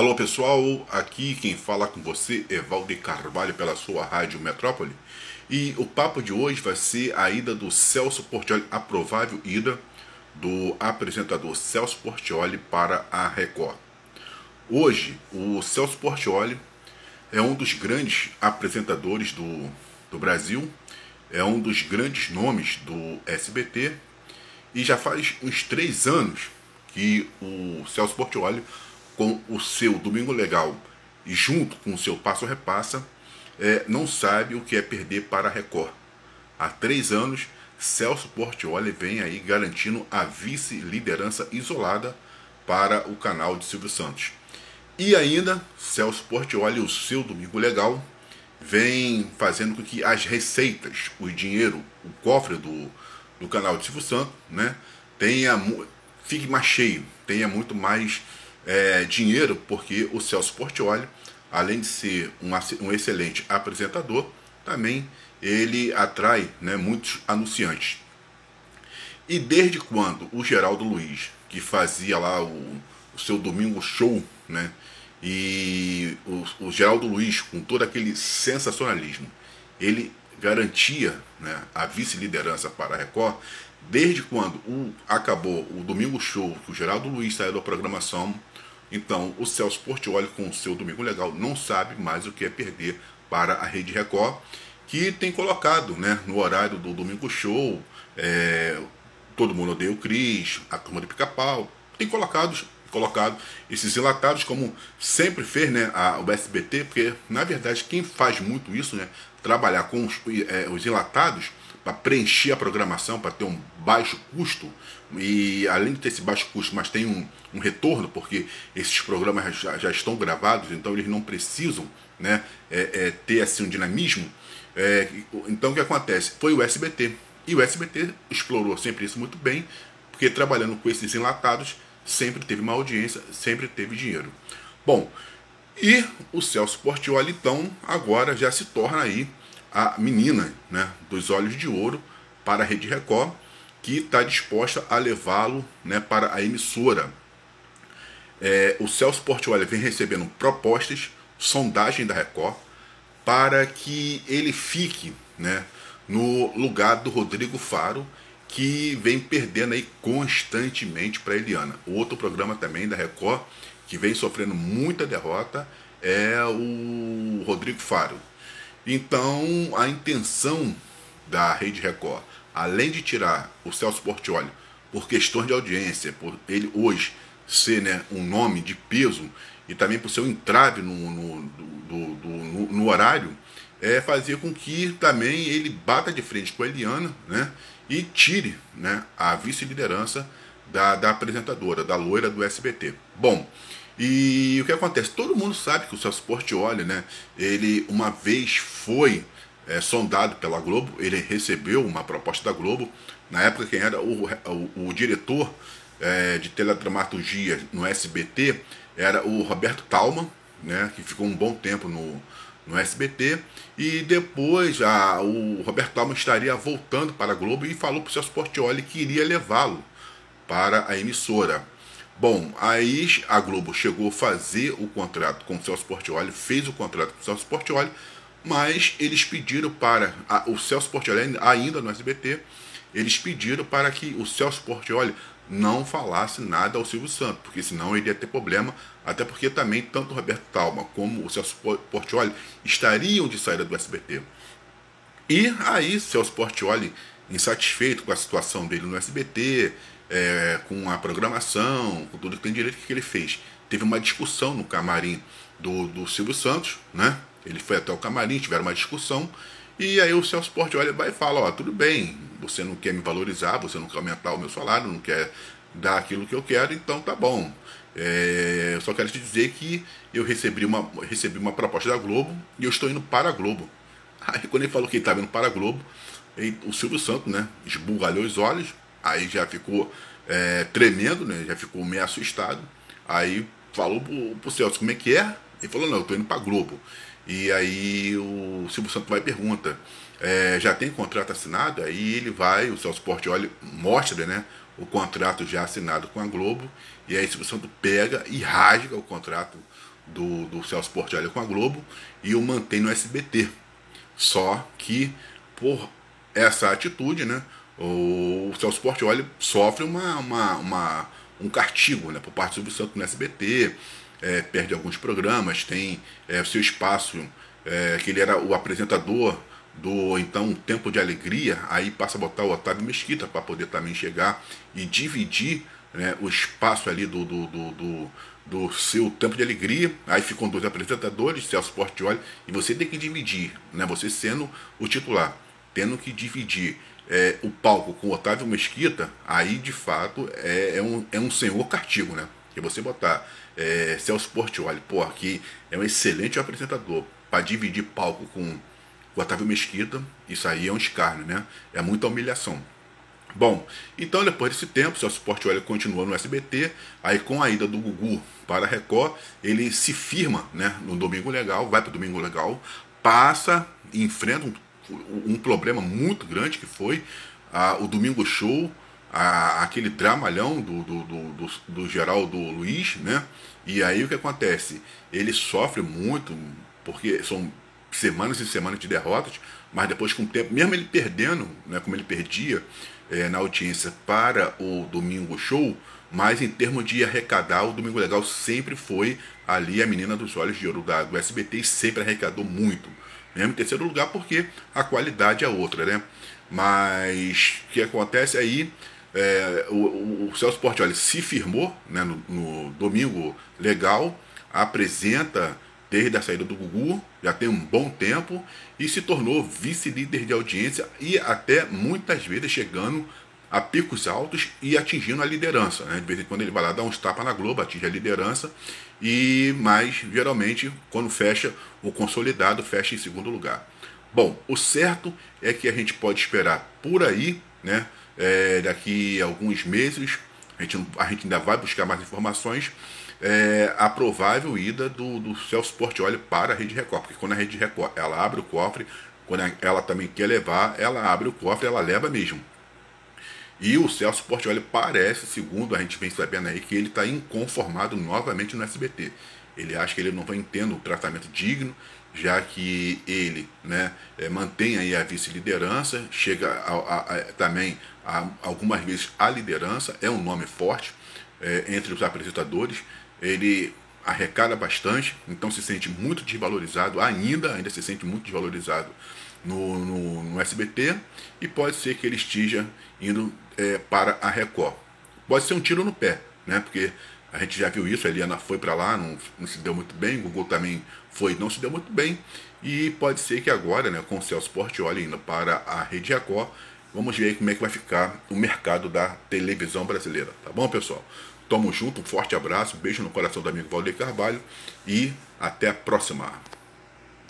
Alô pessoal, aqui quem fala com você é Valdir Carvalho pela sua rádio Metrópole e o papo de hoje vai ser a ida do Celso Portioli, a provável ida do apresentador Celso Portioli para a Record. Hoje, o Celso Portioli é um dos grandes apresentadores do, do Brasil, é um dos grandes nomes do SBT e já faz uns três anos que o Celso Portioli com o seu Domingo Legal e junto com o seu Passo Repassa, é, não sabe o que é perder para a Record. Há três anos, Celso Portioli vem aí garantindo a vice-liderança isolada para o canal de Silvio Santos. E ainda, Celso Portioli, o seu Domingo Legal, vem fazendo com que as receitas, o dinheiro, o cofre do, do canal de Silvio Santos, né, tenha, fique mais cheio, tenha muito mais é, dinheiro, porque o Celso Portioli, além de ser um, um excelente apresentador, também ele atrai né, muitos anunciantes. E desde quando o Geraldo Luiz, que fazia lá o, o seu domingo show, né, e o, o, Geraldo Luiz, com todo aquele sensacionalismo, ele garantia né, a vice-liderança para a Record, desde quando o, acabou o domingo show, que o Geraldo Luiz saiu da programação, então, o Celso Portioli, com o seu Domingo Legal, não sabe mais o que é perder para a Rede Record, que tem colocado né, no horário do Domingo Show, é, Todo Mundo Odeia o Cris, a Turma de Pica-Pau, tem colocado, colocado esses enlatados, como sempre fez né, a, o SBT, porque, na verdade, quem faz muito isso, né, trabalhar com os, é, os enlatados, para preencher a programação, para ter um baixo custo, e além de ter esse baixo custo, mas tem um, um retorno, porque esses programas já, já, estão gravados, então eles não precisam né, é, é, ter assim, um dinamismo. É, então o que acontece? Foi o SBT. E o SBT explorou sempre isso muito bem, porque trabalhando com esses enlatados, sempre teve uma audiência, sempre teve dinheiro. Bom, e o Celso Portioli, então, agora já se torna aí a menina né, dos olhos de ouro para a Rede Record, que está disposta a levá-lo né, para a emissora. É, o Celso Portioli vem recebendo propostas, sondagem da Record, para que ele fique né, no lugar do Rodrigo Faro, que vem perdendo aí constantemente para a Eliana. Outro programa também da Record, que vem sofrendo muita derrota, é o Rodrigo Faro. Então, a intenção da Rede Record, além de tirar o Celso Portioli por questões de audiência, por ele hoje ser né, um nome de peso e também por ser um entrave no, no, do, do, no, no horário, é fazer com que também ele bata de frente com a Eliana né, e tire né, a vice-liderança da, da apresentadora, da loira do SBT. Bom, e o que acontece? Todo mundo sabe que o Celso Portioli, né, ele uma vez foi é, sondado pela Globo, ele recebeu uma proposta da Globo. Na época, quem era o, o, o diretor é, de teledramaturgia no SBT era o Roberto Talman, né, que ficou um bom tempo no, no SBT. E depois a, o Roberto Talman estaria voltando para a Globo e falou para o Celso Portioli que iria levá-lo para a emissora. Bom, aí a Globo chegou a fazer o contrato com o Celso Portioli, fez o contrato com o Celso Portioli, mas eles pediram para a, o Celso Portioli, ainda no SBT, eles pediram para que o Celso Portioli não falasse nada ao Silvio Santos, porque senão ele ia ter problema, até porque também tanto o Roberto Talma como o Celso Portioli estariam de saída do SBT. E aí, Celso Portioli, insatisfeito com a situação dele no SBT, é, com a programação, com tudo que tem direito, o que ele fez? Teve uma discussão no camarim do, do Silvio Santos, né? Ele foi até o camarim, tiveram uma discussão, e aí o Celso Porte olha e fala, ó, tudo bem, você não quer me valorizar, você não quer aumentar o meu salário, não quer dar aquilo que eu quero, então tá bom. É, eu só quero te dizer que eu recebi uma, recebi uma proposta da Globo e eu estou indo para a Globo. Aí quando ele falou que ele estava indo para a Globo, ele, o Silvio Santos, né, esbugalhou os olhos, Aí já ficou é, tremendo, né? Já ficou meio assustado. Aí falou pro, pro Celso como é que é. Ele falou, não, eu tô indo pra Globo. E aí o Silvio Santos vai e pergunta, é, já tem contrato assinado? Aí ele vai, o Celso Portioli mostra, né? O contrato já assinado com a Globo. E aí o Silvio Santos pega e rasga o contrato do, do Celso Portiolli com a Globo e o mantém no SBT. Só que por essa atitude, né, o Celso Portiolli sofre uma, uma, uma, um castigo né, por parte do Silvio Santos no SBT, é, perde alguns programas, tem é, seu espaço, é, que ele era o apresentador do então Tempo de Alegria, aí passa a botar o Otávio Mesquita para poder também chegar e dividir né, o espaço ali do, do, do, do, do seu Tempo de Alegria. Aí ficam dois apresentadores, Celso Portioli, e você tem que dividir, né, você sendo o titular, tendo que dividir é, o palco com o Otávio Mesquita, aí de fato é, é, um, é um senhor castigo, né? Que você botar é, Celso Portioli, pô, aqui é um excelente apresentador, para dividir palco com o Otávio Mesquita, isso aí é um escárnio, né? É muita humilhação. Bom, então depois desse tempo, Celso Portioli continua no SBT, aí com a ida do Gugu para a Record, ele se firma né, no Domingo Legal, vai para o Domingo Legal, passa enfrenta um, um, problema muito grande que foi o Domingo Show, aquele dramalhão do, do, do, do, do Geraldo Luiz, né? E aí o que acontece? Ele sofre muito, porque são semanas e semanas de derrotas, mas depois com o tempo, mesmo ele perdendo, né, como ele perdia é, na audiência para o Domingo Show, mas em termos de arrecadar, o Domingo Legal sempre foi ali a menina dos olhos de ouro da, do SBT e sempre arrecadou muito. Mesmo em terceiro lugar, porque a qualidade é outra, né? Mas o que acontece aí, é, o, o, Celso Portioli se firmou né, no, no Domingo Legal, apresenta desde a saída do Gugu, já tem um bom tempo, e se tornou vice-líder de audiência e até muitas vezes chegando a picos altos e atingindo a liderança. Né? De vez em quando ele vai lá dar uns tapas na Globo, atinge a liderança, e mais geralmente quando fecha o consolidado, fecha em segundo lugar. Bom, o certo é que a gente pode esperar por aí, né? É, daqui a alguns meses, a gente, a gente ainda vai buscar mais informações, é, a provável ida do, do Celso Portioli para a Rede Record. Porque quando a Rede Record ela abre o cofre, quando ela também quer levar, ela abre o cofre, ela leva mesmo. E o Celso Portioli parece, segundo a gente vem sabendo aí, que ele está inconformado novamente no SBT. Ele acha que ele não vai tendo um tratamento digno, já que ele né, é, mantém aí a vice-liderança, chega a, a, a, também algumas vezes à liderança, é um nome forte é, entre os apresentadores ele arrecada bastante, então se sente muito desvalorizado, ainda, ainda se sente muito desvalorizado no, no, no SBT, e pode ser que ele esteja indo é, para a Record. Pode ser um tiro no pé, né? Porque a gente já viu isso, a Eliana foi para lá, não, não, se deu muito bem, o Google também foi, não se deu muito bem, e pode ser que agora, né, com o Celso Portioli indo para a Rede Record, vamos ver como é que vai ficar o mercado da televisão brasileira, tá bom, pessoal? Tamo junto, um forte abraço, beijo no coração do amigo Valdir Carvalho e até a próxima.